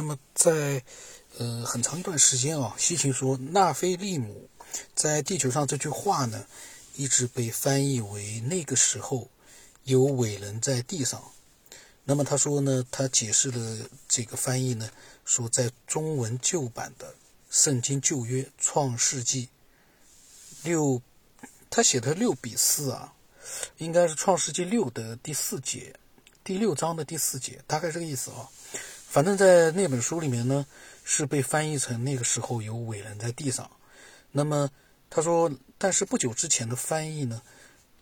那么在呃很长一段时间啊，西芹说纳菲利姆在地球上这句话呢，一直被翻译为那个时候有伟人在地上。那么他说呢，他解释了这个翻译呢，说在中文旧版的圣经旧约创世纪六，他写的六比四啊，应该是创世纪六的第四节，第六章的第四节，大概这个意思啊。反正，在那本书里面呢，是被翻译成那个时候有伟人在地上。那么他说，但是不久之前的翻译呢，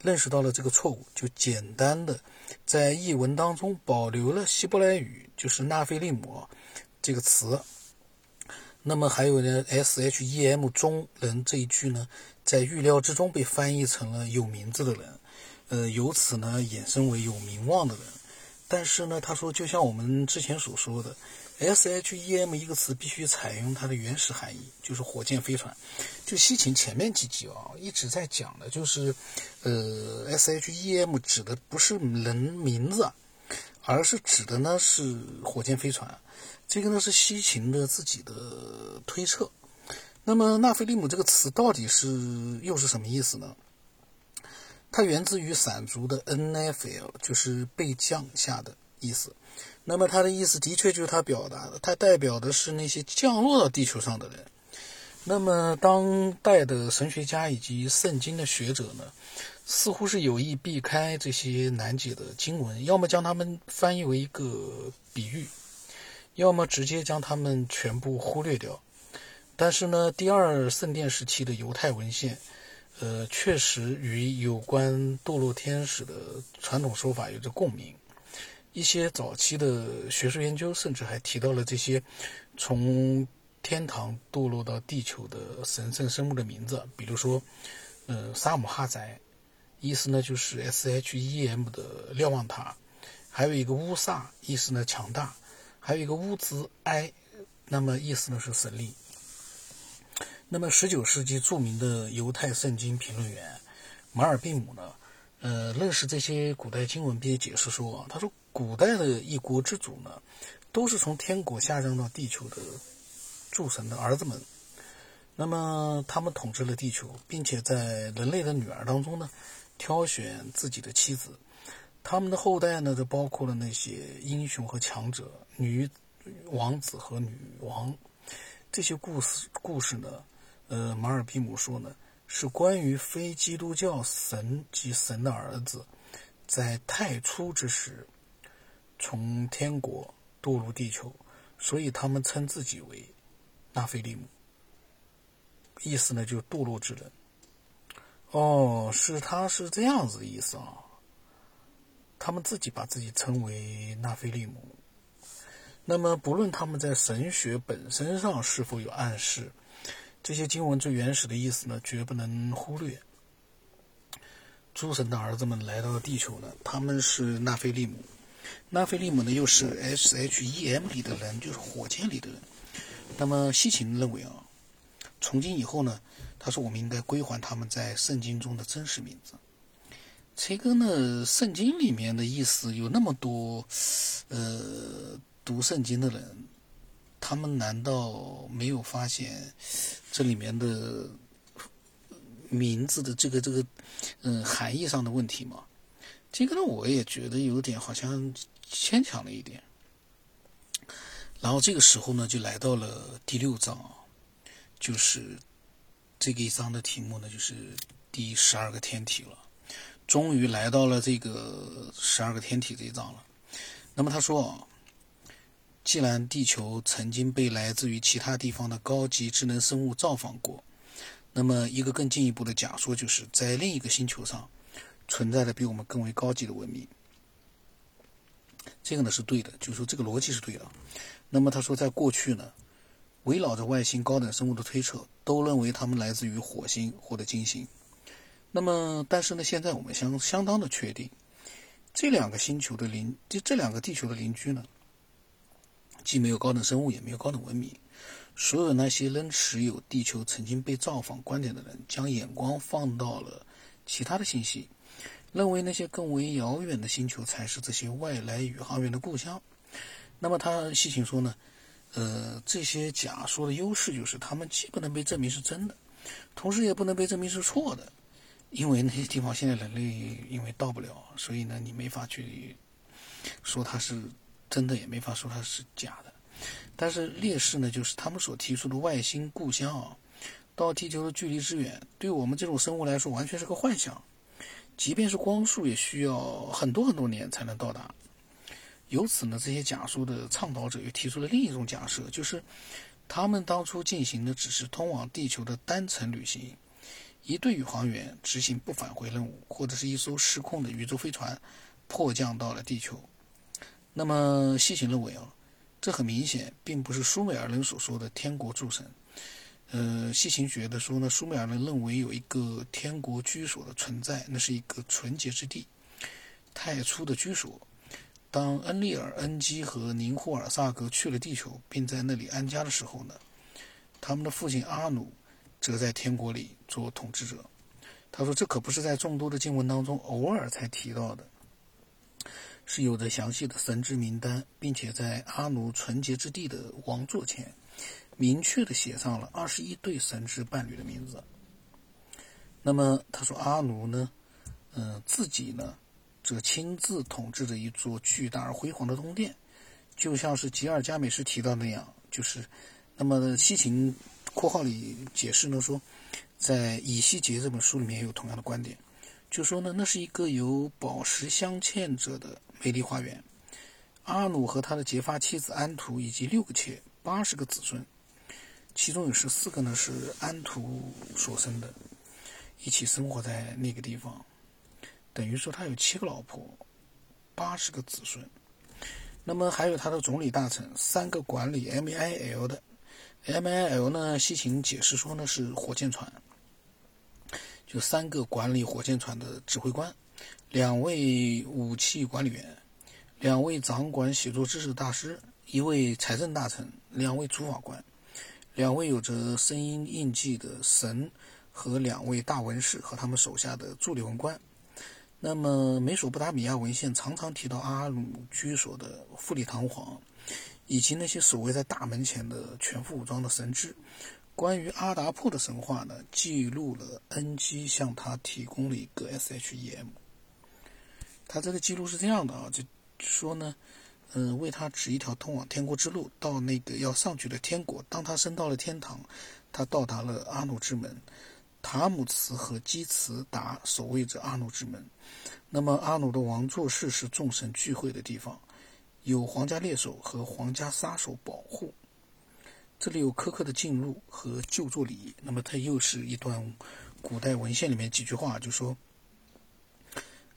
认识到了这个错误，就简单的在译文当中保留了希伯来语，就是纳菲利姆这个词。那么还有呢，S H E M 中人这一句呢，在预料之中被翻译成了有名字的人，呃，由此呢衍生为有名望的人。但是呢，他说，就像我们之前所说的，S H E M 一个词必须采用它的原始含义，就是火箭飞船。就西芹前面几集啊，一直在讲的，就是呃，S H E M 指的不是人名字，而是指的呢是火箭飞船。这个呢是西芹的自己的推测。那么纳菲利姆这个词到底是又是什么意思呢？它源自于闪族的 NFL，就是被降下的意思。那么它的意思的确就是它表达的，它代表的是那些降落到地球上的人。那么当代的神学家以及圣经的学者呢，似乎是有意避开这些难解的经文，要么将它们翻译为一个比喻，要么直接将它们全部忽略掉。但是呢，第二圣殿时期的犹太文献。呃，确实与有关堕落天使的传统说法有着共鸣。一些早期的学术研究甚至还提到了这些从天堂堕落到地球的神圣生物的名字，比如说，呃，沙姆哈宅，意思呢就是 S H E M 的瞭望塔；还有一个乌萨，意思呢强大；还有一个乌兹埃，那么意思呢是神力。那么，十九世纪著名的犹太圣经评论员马尔毕姆呢，呃，认识这些古代经文，并且解释说啊，他说，古代的一国之主呢，都是从天国下降到地球的诸神的儿子们。那么，他们统治了地球，并且在人类的女儿当中呢，挑选自己的妻子。他们的后代呢，就包括了那些英雄和强者、女王子和女王。这些故事，故事呢？呃，马尔比姆说呢，是关于非基督教神及神的儿子，在太初之时，从天国堕入地球，所以他们称自己为纳菲利姆。意思呢，就堕落之人。哦，是他是这样子意思啊。他们自己把自己称为纳菲利姆。那么，不论他们在神学本身上是否有暗示。这些经文最原始的意思呢，绝不能忽略。诸神的儿子们来到地球呢，他们是纳菲利姆，纳菲利姆呢又是 S H E M 里的人，就是火箭里的人。那么西秦认为啊，从今以后呢，他说我们应该归还他们在圣经中的真实名字。崔哥呢，圣经里面的意思有那么多，呃，读圣经的人。他们难道没有发现这里面的名字的这个这个嗯含义上的问题吗？这个呢，我也觉得有点好像牵强了一点。然后这个时候呢，就来到了第六章啊，就是这个一章的题目呢，就是第十二个天体了。终于来到了这个十二个天体这一章了。那么他说啊。既然地球曾经被来自于其他地方的高级智能生物造访过，那么一个更进一步的假说就是在另一个星球上存在的比我们更为高级的文明。这个呢是对的，就是说这个逻辑是对的。那么他说，在过去呢，围绕着外星高等生物的推测都认为它们来自于火星或者金星。那么，但是呢，现在我们相相当的确定，这两个星球的邻，就这两个地球的邻居呢。既没有高等生物，也没有高等文明。所有那些仍持有地球曾经被造访观点的人，将眼光放到了其他的信息，认为那些更为遥远的星球才是这些外来宇航员的故乡。那么他细情说呢，呃，这些假说的优势就是他们既不能被证明是真的，同时也不能被证明是错的，因为那些地方现在人类因为到不了，所以呢，你没法去说它是真的，也没法说它是假的。但是劣势呢，就是他们所提出的外星故乡啊，到地球的距离之远，对我们这种生物来说完全是个幻想。即便是光速，也需要很多很多年才能到达。由此呢，这些假说的倡导者又提出了另一种假设，就是他们当初进行的只是通往地球的单程旅行，一对宇航员执行不返回任务，或者是一艘失控的宇宙飞船迫降到了地球。那么西芹认为啊。这很明显，并不是苏美尔人所说的天国诸神。呃，西芹觉得说呢，苏美尔人认为有一个天国居所的存在，那是一个纯洁之地，太初的居所。当恩利尔、恩基和宁霍尔萨格去了地球，并在那里安家的时候呢，他们的父亲阿努则在天国里做统治者。他说，这可不是在众多的经文当中偶尔才提到的。是有着详细的神之名单，并且在阿努纯洁之地的王座前，明确的写上了二十一对神之伴侣的名字。那么他说阿努呢，嗯，自己呢，则亲自统治着一座巨大而辉煌的宫殿，就像是吉尔加美什提到那样，就是，那么西秦括号里解释呢说，在以西结这本书里面也有同样的观点。就说呢，那是一个由宝石镶嵌着的美丽花园。阿努和他的结发妻子安图以及六个妾、八十个子孙，其中有十四个呢是安图所生的，一起生活在那个地方。等于说他有七个老婆，八十个子孙。那么还有他的总理大臣，三个管理 MIL 的，MIL 呢，西秦解释说呢是火箭船。就三个管理火箭船的指挥官，两位武器管理员，两位掌管写作知识的大师，一位财政大臣，两位主法官，两位有着声音印记的神和两位大文士和他们手下的助理文官。那么，美索不达米亚文献常常提到阿努居所的富丽堂皇，以及那些守卫在大门前的全副武装的神祗。关于阿达铺的神话呢，记录了恩基向他提供了一个 SHEM。他这个记录是这样的啊，就说呢，嗯，为他指一条通往天国之路，到那个要上去的天国。当他升到了天堂，他到达了阿努之门，塔姆茨和基茨达守卫着阿努之门。那么阿努的王座室是众神聚会的地方，有皇家猎手和皇家杀手保护。这里有苛刻的进入和就座礼仪，那么它又是一段古代文献里面几句话，就说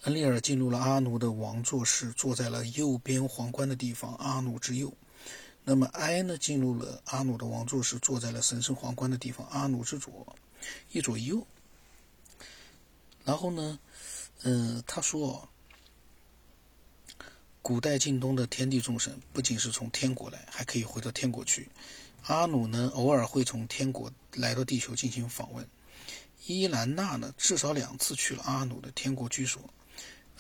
恩利尔进入了阿努的王座室，坐在了右边皇冠的地方，阿努之右。那么埃呢进入了阿努的王座室，坐在了神圣皇冠的地方，阿努之左，一左一右。然后呢，嗯，他说，古代近东的天地众神不仅是从天国来，还可以回到天国去。阿努呢，偶尔会从天国来到地球进行访问。伊兰娜呢，至少两次去了阿努的天国居所。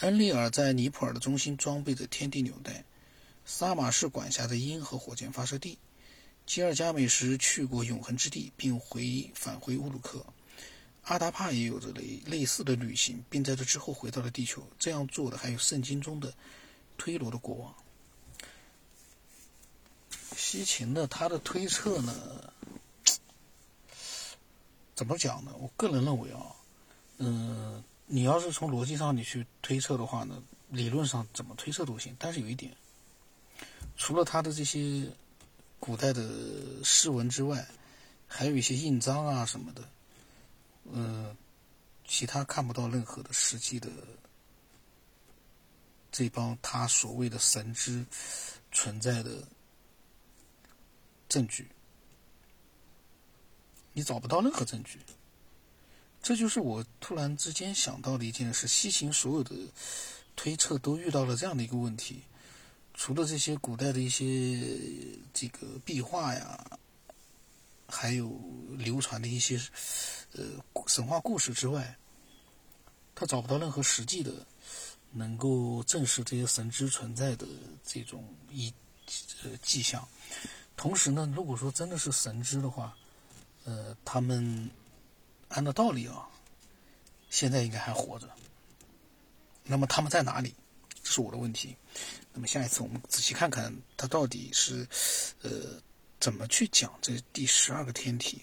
恩利尔在尼普尔的中心装备着天地纽带。萨马士管辖着鹰和火箭发射地。吉尔加美什去过永恒之地，并回返回乌鲁克。阿达帕也有着类类似的旅行，并在这之后回到了地球。这样做的还有圣经中的推罗的国王。西芹的他的推测呢，怎么讲呢？我个人认为啊，嗯，你要是从逻辑上你去推测的话呢，理论上怎么推测都行。但是有一点，除了他的这些古代的诗文之外，还有一些印章啊什么的，嗯，其他看不到任何的实际的这帮他所谓的神之存在的。证据，你找不到任何证据。这就是我突然之间想到的一件事：西秦所有的推测都遇到了这样的一个问题。除了这些古代的一些这个壁画呀，还有流传的一些呃神话故事之外，他找不到任何实际的能够证实这些神之存在的这种一呃迹象。同时呢，如果说真的是神知的话，呃，他们按照道理啊，现在应该还活着。那么他们在哪里？这是我的问题。那么下一次我们仔细看看他到底是呃怎么去讲这第十二个天体。